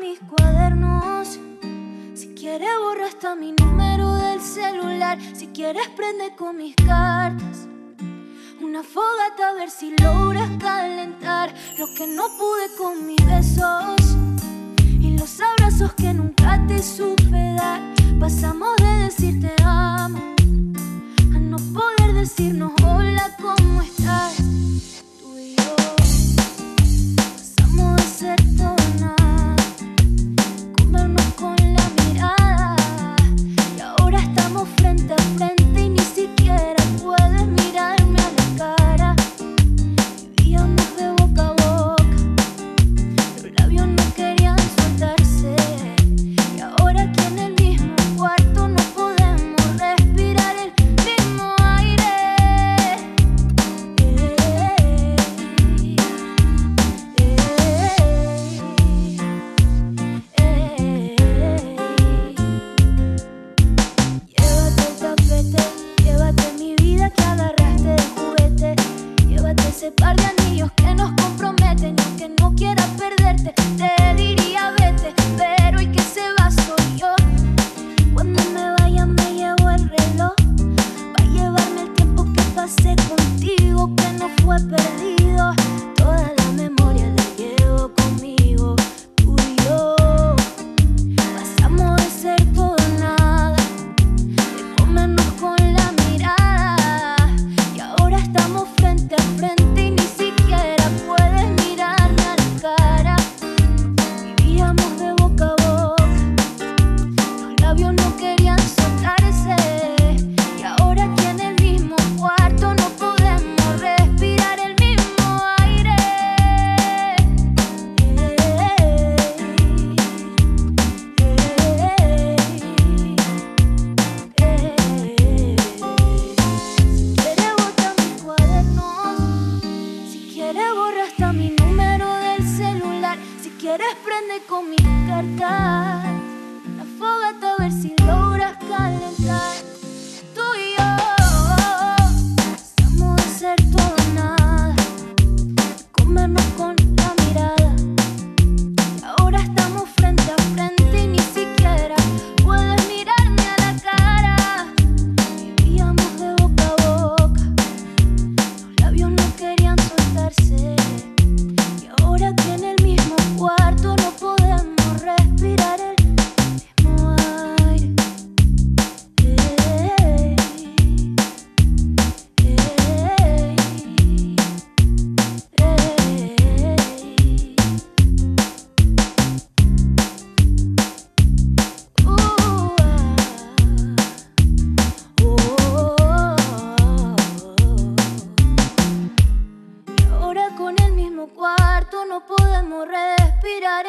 mis cuadernos. Si quieres borra hasta mi número del celular. Si quieres prende con mis cartas. Una fogata a ver si logras calentar lo que no pude con mis besos. Y los abrazos que nunca te supe dar. Pasamos de decirte amo. fue perdido. quieres prende con mi carta. podemos respirar.